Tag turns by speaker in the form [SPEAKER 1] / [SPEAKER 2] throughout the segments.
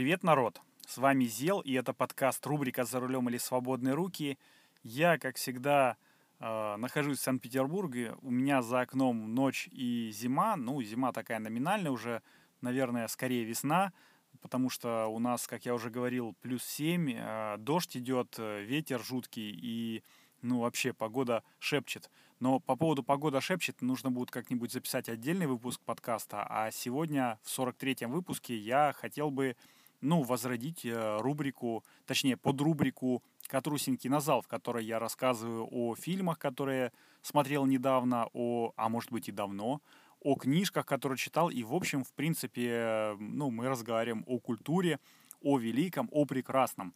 [SPEAKER 1] Привет, народ! С вами Зел, и это подкаст рубрика «За рулем или свободные руки». Я, как всегда, э, нахожусь в Санкт-Петербурге. У меня за окном ночь и зима. Ну, зима такая номинальная уже, наверное, скорее весна, потому что у нас, как я уже говорил, плюс 7, э, дождь идет, э, ветер жуткий, и ну, вообще, погода шепчет. Но по поводу погода шепчет, нужно будет как-нибудь записать отдельный выпуск подкаста. А сегодня, в 43-м выпуске, я хотел бы, ну, возродить э, рубрику, точнее, под рубрику «Катрусин кинозал», в которой я рассказываю о фильмах, которые смотрел недавно, о, а может быть и давно, о книжках, которые читал. И, в общем, в принципе, ну, мы разговариваем о культуре, о великом, о прекрасном.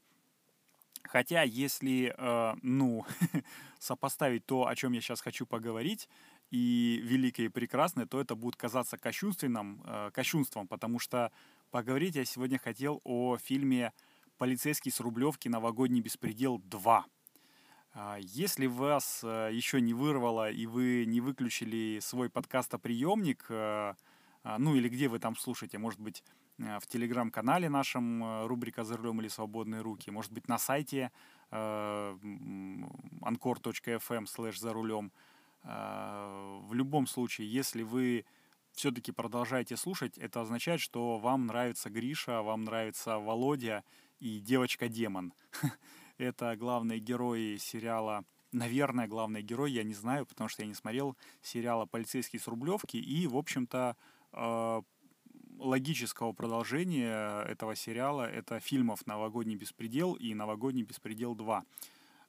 [SPEAKER 1] Хотя, если, э, ну, сопоставить то, о чем я сейчас хочу поговорить, и великое и прекрасное, то это будет казаться кощунственным, э, кощунством, потому что поговорить я сегодня хотел о фильме «Полицейский с Рублевки. Новогодний беспредел 2». А, если вас э, еще не вырвало и вы не выключили свой подкастоприемник, э, а, ну или где вы там слушаете, может быть, Э, в телеграм-канале нашем рубрика «За рулем или свободные руки», может быть, на сайте anchor.fm э, слэш «За рулем». В любом случае, если вы все-таки продолжаете слушать, это означает, что вам нравится Гриша, вам нравится Володя и девочка-демон. Это главные герои сериала, наверное, главный герой, я не знаю, потому что я не смотрел сериала «Полицейский с Рублевки», и, в общем-то, логического продолжения этого сериала это фильмов «Новогодний беспредел» и «Новогодний беспредел 2».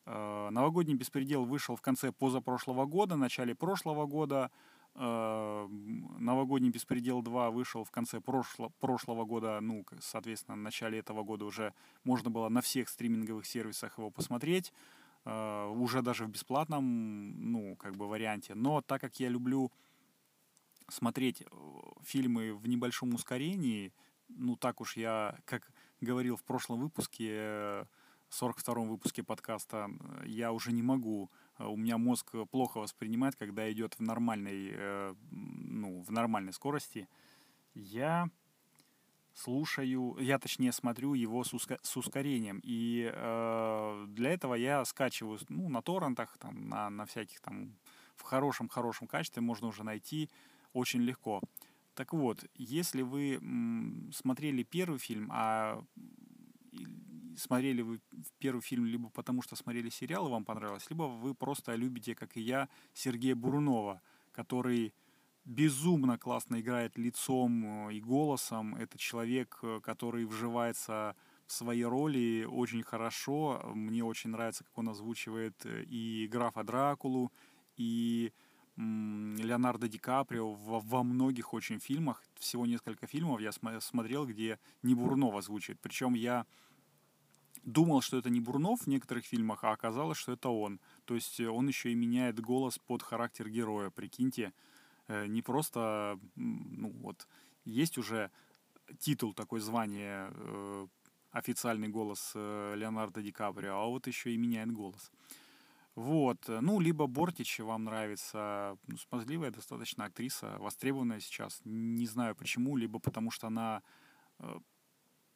[SPEAKER 1] Э, «Новогодний беспредел» вышел в конце позапрошлого года, начале прошлого года. Э, «Новогодний беспредел 2» вышел в конце прошло, прошлого года, ну, соответственно, в начале этого года уже можно было на всех стриминговых сервисах его посмотреть, э, уже даже в бесплатном, ну, как бы варианте. Но так как я люблю смотреть э, фильмы в небольшом ускорении, ну так уж я, как говорил в прошлом выпуске, 42-м выпуске подкаста, я уже не могу, у меня мозг плохо воспринимает, когда идет в нормальной, э, ну, в нормальной скорости. Я слушаю, я точнее смотрю его с, уска, с ускорением. И э, для этого я скачиваю ну, на торрентах, там, на, на всяких там в хорошем-хорошем качестве можно уже найти очень легко. Так вот, если вы смотрели первый фильм, а смотрели вы первый фильм либо потому, что смотрели сериал и вам понравилось, либо вы просто любите, как и я, Сергея Бурунова, который безумно классно играет лицом э, и голосом. Это человек, э, который вживается в свои роли очень хорошо. Мне очень нравится, как он озвучивает э, и графа Дракулу, и Леонардо Ди Каприо во, во многих очень фильмах, всего несколько фильмов я см- смотрел, где не Бурнов озвучивает. Причем я думал, что это не Бурнов в некоторых фильмах, а оказалось, что это он. То есть э, он еще и меняет голос под характер героя, прикиньте. Э, не просто, ну вот, есть уже титул такой звание, э, официальный голос Леонардо Ди Каприо, а вот еще и меняет голос. Вот. Ну, либо Бортич вам нравится, ну, смазливая достаточно актриса, востребованная сейчас. Не знаю почему, либо потому что она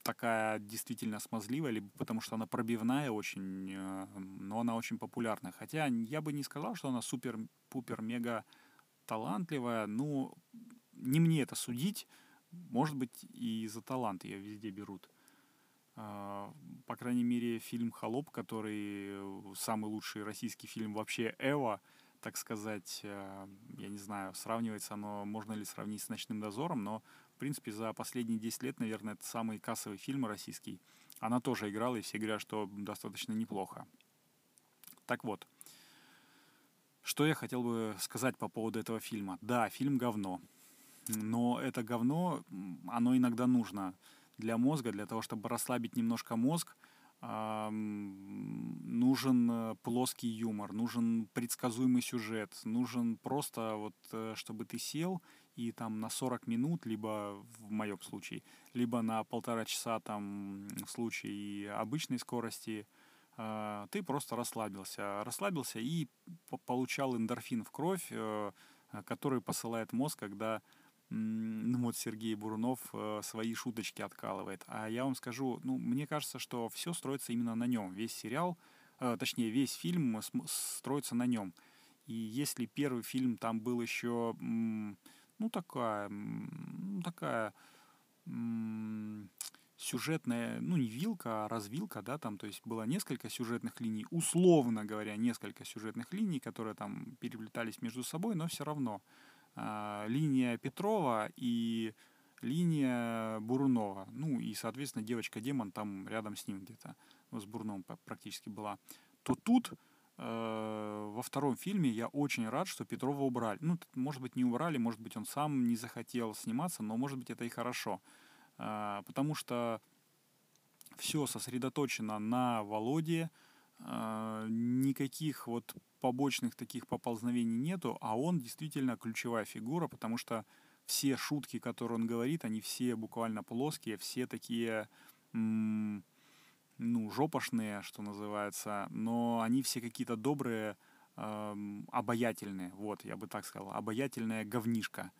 [SPEAKER 1] такая действительно смазливая, либо потому что она пробивная очень, э, но она очень популярная. Хотя я бы не сказал, что она супер-пупер-мега талантливая. Ну, не мне это судить. Может быть, и за талант ее везде берут. А, по крайней мере, фильм «Холоп», который э, самый лучший российский фильм вообще «Эва», так сказать, э, я не знаю, сравнивается оно, можно ли сравнить с «Ночным дозором», но, принципе, за последние 10 лет, наверное, это самый кассовый фильм российский. Она тоже играла, и все говорят, что достаточно неплохо. Так вот, что я хотел бы сказать по поводу этого фильма. Да, фильм говно, но это говно, оно иногда нужно для мозга, для того, чтобы расслабить немножко мозг, нужен э, плоский юмор, нужен предсказуемый сюжет, нужен просто вот, э, чтобы ты сел и там на 40 минут, либо в моем случае, либо на полтора часа там в случае обычной скорости, э, ты просто расслабился. Расслабился и получал эндорфин в кровь, который посылает мозг, когда ну вот Сергей Бурунов э, свои шуточки откалывает. А я вам скажу, ну, мне кажется, что все строится именно на нем. Весь сериал, э, точнее, весь фильм строится на нем. И если первый фильм там был еще, ну, такая, ну, такая сюжетная, ну, не вилка, а развилка, да, там, то есть было несколько сюжетных линий, условно говоря, несколько сюжетных линий, которые там переплетались между собой, но все равно. Э, линия Петрова и линия Бурунова, ну, и, соответственно, девочка-демон там рядом с ним где-то, ну, с Бурновым практически была, то тут во втором фильме я очень рад, что Петрова убрали. Ну, может быть, не убрали, может быть, он сам не захотел сниматься, но, может быть, это и хорошо. А, потому что все сосредоточено на Володе, а, никаких вот побочных таких поползновений нету, а он действительно ключевая фигура, потому что все шутки, которые он говорит, они все буквально плоские, все такие, ну, жопошные, что называется, но они все какие-то добрые, обаятельные, вот, я бы так сказал, обаятельная говнишка.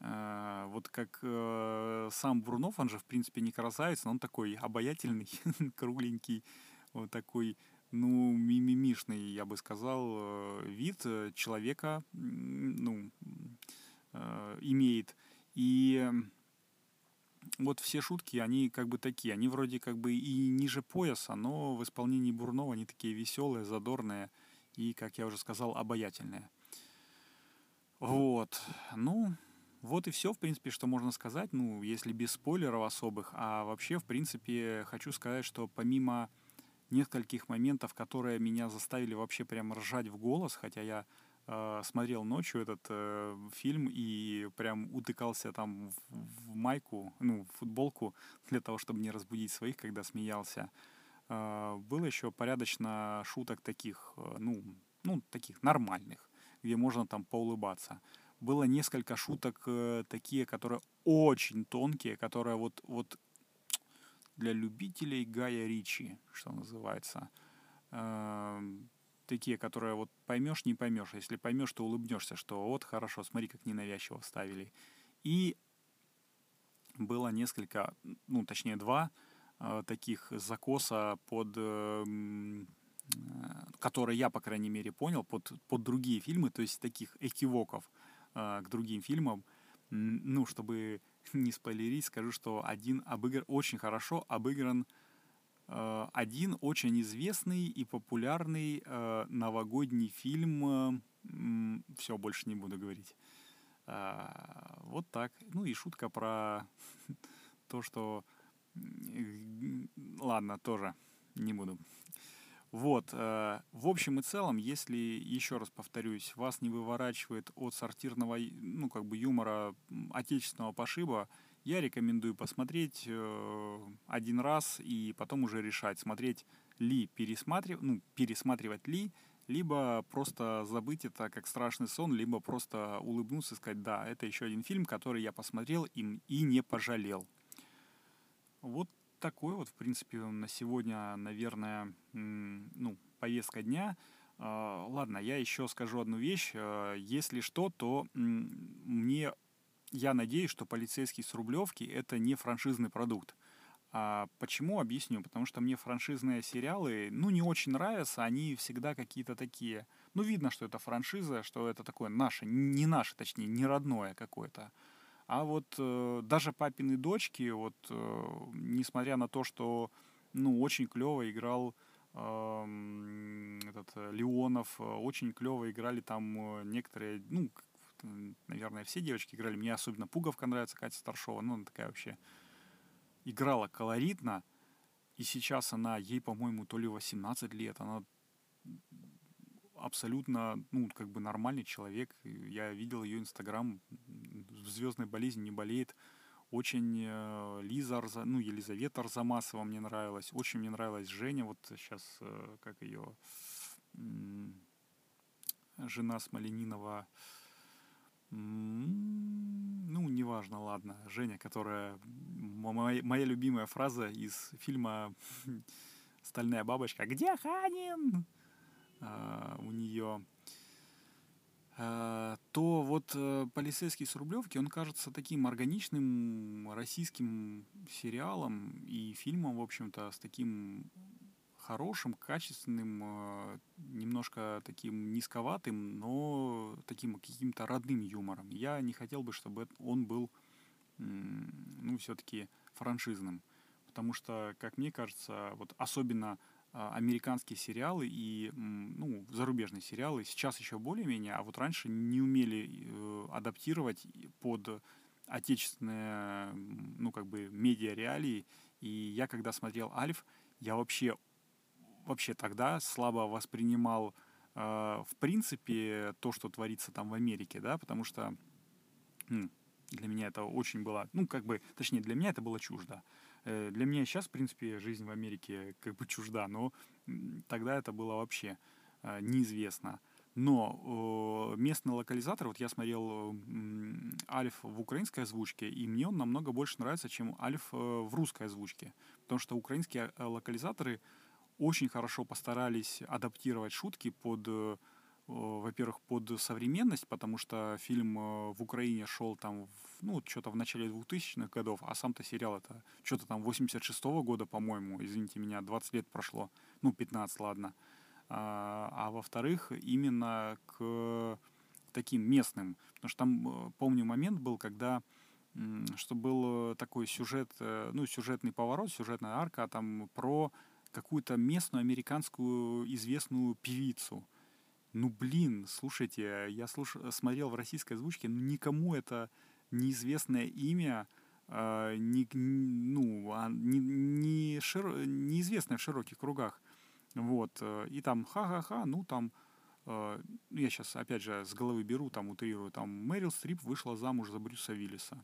[SPEAKER 1] А, вот как э, сам Брунов, он же, в принципе, не красавец, но он такой обаятельный, кругленький, вот такой, ну, мимимишный, я бы сказал, э, вид э, человека, ну, имеет. И вот все шутки, они как бы такие, они вроде как бы и ниже пояса, но в исполнении Бурнова они такие веселые, задорные и, как я уже сказал, обаятельные. Вот. Ну, вот и все, в принципе, что можно сказать, ну, если без спойлеров особых. А вообще, в принципе, хочу сказать, что помимо нескольких моментов, которые меня заставили вообще прям ржать в голос, хотя я смотрел ночью этот э, фильм и прям утыкался там в, в майку, ну, в футболку для того, чтобы не разбудить своих, когда смеялся. Э, было еще порядочно шуток таких, э, ну, ну, таких нормальных, где можно там поулыбаться было несколько шуток э, такие, которые очень тонкие, которые вот, вот для любителей Гая Ричи, что называется. Э, такие, которые вот поймешь, не поймешь. Если поймешь, то улыбнешься, что вот хорошо, смотри, как ненавязчиво вставили. И было несколько, ну, точнее, два э, таких закоса под э, которые я, по крайней мере, понял, под, под другие фильмы, то есть таких экивоков. А, к другим фильмам. Ну, чтобы не спойлерить, скажу, что один обыгран очень хорошо обыгран э, один очень известный и популярный э, новогодний фильм. Э, все, больше не буду говорить. Э, вот так. Ну и шутка про то, что... Ладно, тоже не буду вот, э, в общем и целом, если, еще раз повторюсь, вас не выворачивает от сортирного, ну, как бы юмора отечественного пошиба, я рекомендую посмотреть э, один раз и потом уже решать, смотреть ли, пересматривать, ну, пересматривать ли, либо просто забыть это как страшный сон, либо просто улыбнуться и сказать, да, это еще один фильм, который я посмотрел им и не пожалел. Вот такой вот, в принципе, на сегодня, наверное, ну, повестка дня. А, ладно, я еще скажу одну вещь. А, если что, то мне я надеюсь, что полицейский с Рублевки это не франшизный продукт. А почему? Объясню. Потому что мне франшизные сериалы, ну, не очень нравятся. Они всегда какие-то такие... Ну, видно, что это франшиза, что это такое наше, не наше, точнее, не родное какое-то. А вот э, даже папины дочки, вот э, несмотря на то, что ну очень клево играл э, этот э, Леонов, э, очень клево играли там некоторые, ну наверное все девочки играли. Мне особенно Пуговка нравится, Катя Старшова, ну она такая вообще играла колоритно. И сейчас она, ей, по-моему, то ли 18 лет, она абсолютно, ну, как бы нормальный человек. Я видел ее Инстаграм, звездной болезни не болеет. Очень э, Лиза, Арза, ну, Елизавета Арзамасова мне нравилась. Очень мне нравилась Женя, вот сейчас, э, как ее, э, жена Смоленинова, ну, неважно, ладно. Женя, которая... Моя, моя любимая фраза из фильма «Стальная бабочка». «Где Ханин?» а, у нее э, то вот э, «Полицейский с Рублевки», он кажется таким органичным российским сериалом и фильмом, в общем-то, с таким хорошим, качественным, э, немножко таким низковатым, но таким каким-то родным юмором. Я не хотел бы, чтобы он был, ну, все-таки франшизным. Потому что, как мне кажется, вот особенно а, американские сериалы и ну, зарубежные сериалы сейчас еще более-менее, а вот раньше не умели э, адаптировать под отечественные, ну, как бы, медиа-реалии. И я, когда смотрел «Альф», я вообще, вообще тогда слабо воспринимал, э, в принципе, то, что творится там в Америке, да, потому что для меня это очень было, ну, как бы, точнее, для меня это было чуждо. Э, для меня сейчас, в принципе, жизнь в Америке как бы чужда, но тогда это было вообще э, неизвестно. Но местный локализатор, вот я смотрел Альф в украинской озвучке, и мне он намного больше нравится, чем Альф э, в русской озвучке. Потому что украинские локализаторы очень хорошо постарались адаптировать шутки под во-первых, под современность, потому что фильм в Украине шел там ну, что-то в начале 2000-х годов, а сам-то сериал это что-то там 86-го года, по-моему, извините меня, 20 лет прошло, ну, 15, ладно. А, а во-вторых, именно к таким местным, потому что там, э, помню, момент был, когда что был такой сюжет, э, ну, сюжетный поворот, сюжетная арка там про какую-то местную американскую известную певицу. Ну, блин, слушайте, я слуш... смотрел в российской озвучке, ну, никому это неизвестное имя, э, не, ну, а, не, не широ, неизвестное в широких кругах. Вот. Э, и там ха-ха-ха, ну там, э, я сейчас опять же с головы беру, там утрирую, там Мэрил Стрип вышла замуж за Брюса Виллиса.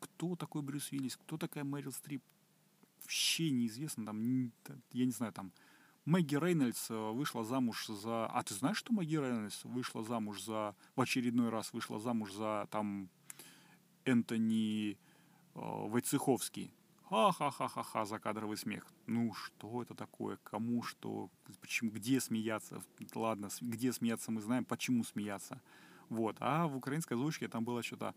[SPEAKER 1] Кто такой Брюс Виллис? Кто такая Мэрил Стрип? Вообще неизвестно, там, я не знаю, там, Мэгги Рейнольдс э, вышла замуж за... А ты знаешь, что Мэгги Рейнольдс вышла замуж за... В очередной раз вышла замуж за, там, Энтони э, Войцеховский. Ха-ха-ха-ха-ха, закадровый смех. Ну, что это такое? Кому что? Почему? Где смеяться? Ладно, где смеяться мы знаем, почему смеяться. Вот. А в украинской озвучке там было что-то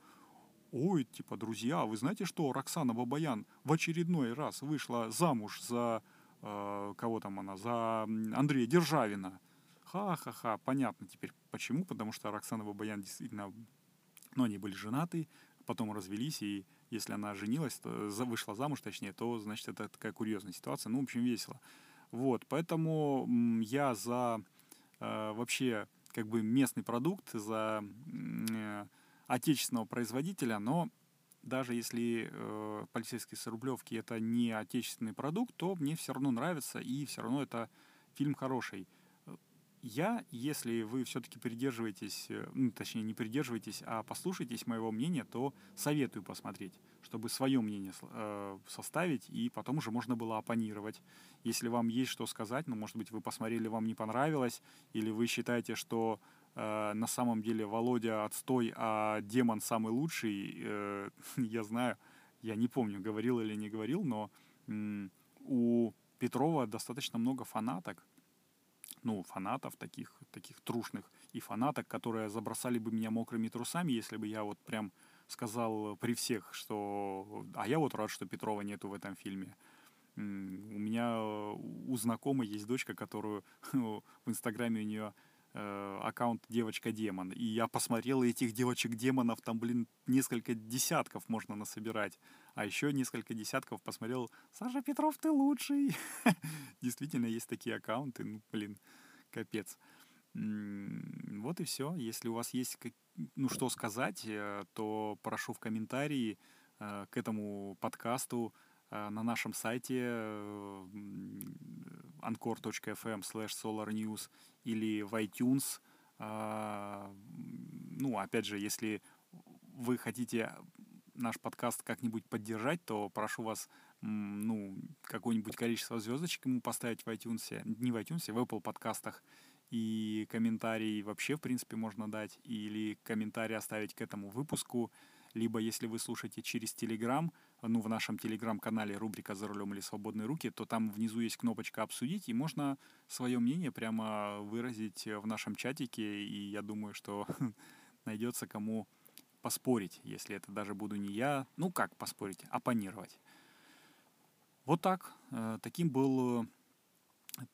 [SPEAKER 1] Ой, типа, друзья, вы знаете что, Роксана Бабаян в очередной раз вышла замуж за... Э, кого там она? За Андрея Державина. Ха-ха-ха, понятно теперь почему, потому что Роксана Бабаян действительно... Ну, они были женаты, потом развелись, и если она женилась, то вышла замуж, точнее, то, значит, это такая курьезная ситуация. Ну, в общем, весело. Вот, поэтому я за э, вообще как бы местный продукт, за э, отечественного производителя, но даже если э, полицейские с Рублевки это не отечественный продукт, то мне все равно нравится, и все равно это фильм хороший я, если вы все-таки придерживаетесь, э, ну, точнее, не придерживаетесь, а послушаетесь моего мнения, то советую посмотреть, чтобы свое мнение э, составить, и потом уже можно было оппонировать. Если вам есть что сказать, ну, может быть, вы посмотрели, вам не понравилось, или вы считаете, что э, на самом деле Володя отстой, а демон самый лучший, э, я знаю, я не помню, говорил или не говорил, но э, у Петрова достаточно много фанаток, ну, фанатов таких, таких трушных, и фанаток, которые забросали бы меня мокрыми трусами, если бы я вот прям сказал при всех, что... А я вот рад, что Петрова нету в этом фильме. У меня у знакомой есть дочка, которую в Инстаграме у нее э, аккаунт девочка-демон. И я посмотрел этих девочек-демонов, там, блин, несколько десятков можно насобирать. А еще несколько десятков посмотрел, Саша Петров, ты лучший. Действительно, есть такие аккаунты, ну, блин, капец. Вот и все. Если у вас есть, ну, что сказать, э, то прошу в комментарии э, к этому подкасту э, на нашем сайте anchor.fm slash solarnews или в iTunes. Ну, опять же, если вы хотите наш подкаст как-нибудь поддержать, то прошу вас ну, какое-нибудь количество звездочек ему поставить в iTunes, не в iTunes, в Apple подкастах, и комментарий вообще, в принципе, можно дать, или комментарий оставить к этому выпуску, либо если вы слушаете через Telegram, ну, в нашем телеграм-канале рубрика «За рулем или свободные руки», то там внизу есть кнопочка «Обсудить», и можно свое мнение прямо выразить в нашем чатике, и я думаю, что найдется кому поспорить, если это даже буду не я. Ну, как поспорить? Оппонировать. Вот так. Э, таким был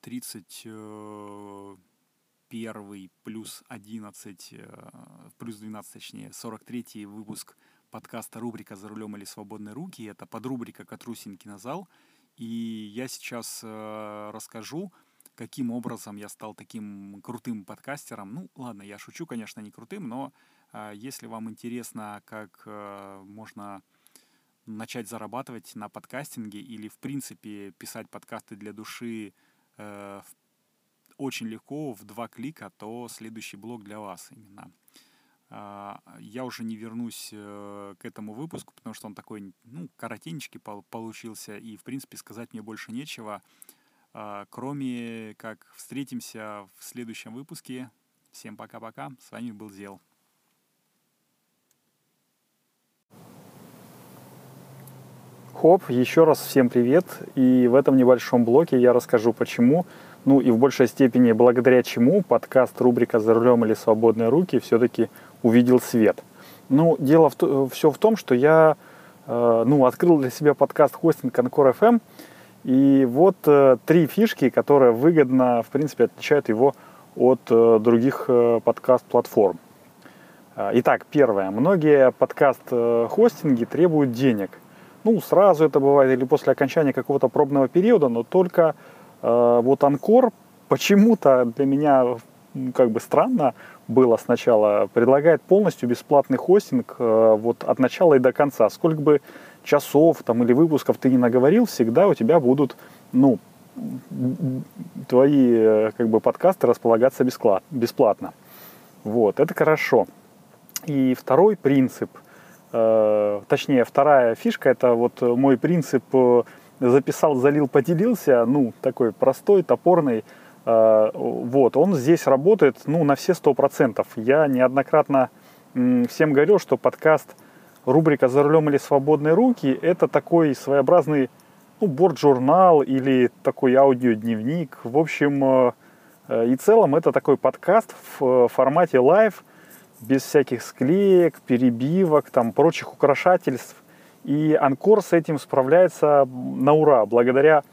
[SPEAKER 1] 31 э, плюс 11, э, плюс 12, точнее, 43 выпуск подкаста рубрика «За рулем или свободные руки». Это подрубрика «Катрусин кинозал». И я сейчас э, расскажу, каким образом я стал таким крутым подкастером. Ну, ладно, я шучу, конечно, не крутым, но э, если вам интересно, как э, можно начать зарабатывать на подкастинге или, в принципе, писать подкасты для души э, очень легко, в два клика, то следующий блог для вас именно. А, я уже не вернусь э, к этому выпуску, потому что он такой, ну, коротенечкий получился, и, в принципе, сказать мне больше нечего, а, кроме как встретимся в следующем выпуске. Всем пока-пока. С вами был Зел.
[SPEAKER 2] Хоп, еще раз всем привет. И в этом небольшом блоке я расскажу, почему, ну и в большей степени благодаря чему подкаст рубрика «За рулем или свободные руки» все-таки увидел свет. Ну, дело в, все в том, что я э, ну, открыл для себя подкаст хостинг Анкор FM, и вот э, три фишки, которые выгодно, в принципе, отличают его от э, других э, подкаст-платформ. Э, итак, первое. Многие подкаст-хостинги требуют денег. Ну, сразу это бывает или после окончания какого-то пробного периода, но только э, вот Анкор почему-то для меня как бы странно было сначала, предлагает полностью бесплатный хостинг э, вот от начала и до конца. Сколько бы часов там или выпусков ты не наговорил, всегда у тебя будут, ну, твои э, как бы подкасты располагаться бесплатно. Вот, это хорошо. И второй принцип, э, точнее, вторая фишка, это вот мой принцип записал, залил, поделился, ну, такой простой, топорный, вот, он здесь работает ну, на все сто процентов. Я неоднократно всем говорил, что подкаст рубрика «За рулем или свободные руки» — это такой своеобразный ну, борт-журнал или такой аудиодневник. В общем э, э, и в целом это такой подкаст в формате live, без всяких склеек, перебивок, там, прочих украшательств. И Anchor с этим справляется на ура, благодаря Э,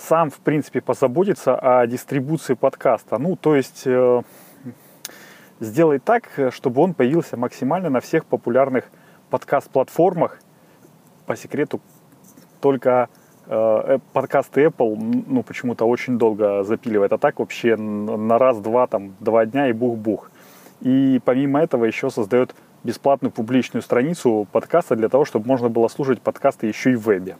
[SPEAKER 2] сам, в принципе, позаботиться о дистрибуции подкаста. Ну, то есть э, сделать так, чтобы он появился максимально на всех популярных подкаст-платформах. По секрету, только э, подкасты Apple, ну, почему-то очень долго запиливает. А так вообще на раз-два, там, два дня и бух-бух. И помимо этого еще создает бесплатную публичную страницу подкаста для того, чтобы можно было слушать подкасты еще и в вебе.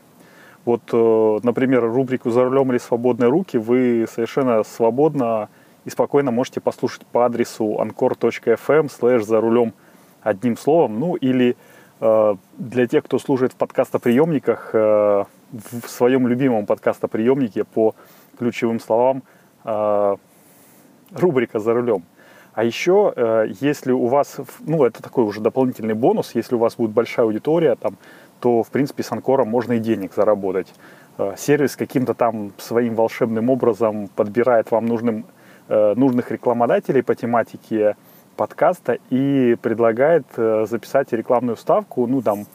[SPEAKER 2] Вот, э, например, рубрику «За рулем или свободные руки» вы совершенно свободно и спокойно можете послушать по адресу anchor.fm slash «За рулем» одним словом. Ну, или э, для тех, кто служит в подкастоприемниках, э, в своем любимом подкастоприемнике по ключевым словам э, рубрика «За рулем». А еще, если у вас, ну, это такой уже дополнительный бонус, если у вас будет большая аудитория, там, то, в принципе, с Анкором можно и денег заработать. Э, сервис каким-то там своим волшебным образом подбирает вам нужным, э, нужных рекламодателей по тематике подкаста и предлагает э, записать рекламную ставку, ну, там,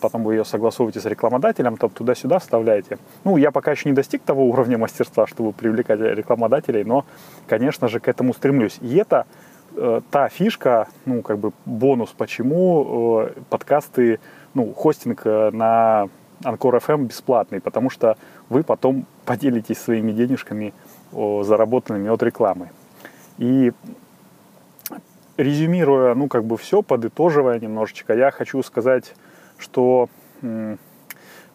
[SPEAKER 2] потом вы ее согласовываете с рекламодателем, там туда-сюда вставляете. Ну, я пока еще не достиг того уровня мастерства, чтобы привлекать рекламодателей, но, конечно же, к этому стремлюсь. И это э, та фишка, ну, как бы бонус, почему э, подкасты ну, хостинг э, на Анкор FM бесплатный, потому что вы потом поделитесь своими денежками заработанными от рекламы. И резюмируя, ну, как бы все, подытоживая немножечко, я хочу сказать, что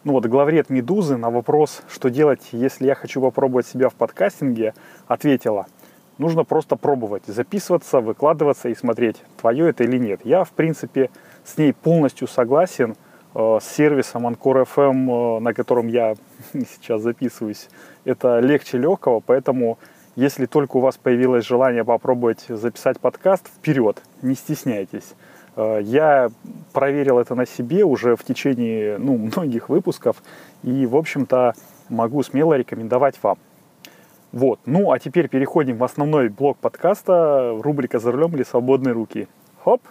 [SPEAKER 2] Ну вот главред «Медузы» на вопрос, что делать, если я хочу попробовать себя в подкастинге, ответила, нужно просто пробовать, записываться, выкладываться и смотреть, твое это или нет. Я, в принципе, с ней полностью согласен, э, с сервисом Anchor FM, э, на котором я сейчас записываюсь, это легче легкого, поэтому если только у вас появилось желание попробовать записать подкаст, вперед, не стесняйтесь. Э, я проверил это на себе уже в течение ну, многих выпусков и, в общем-то, могу смело рекомендовать вам. Вот. Ну, а теперь переходим в основной блок подкаста, рубрика «За рулем или свободные руки». Хоп!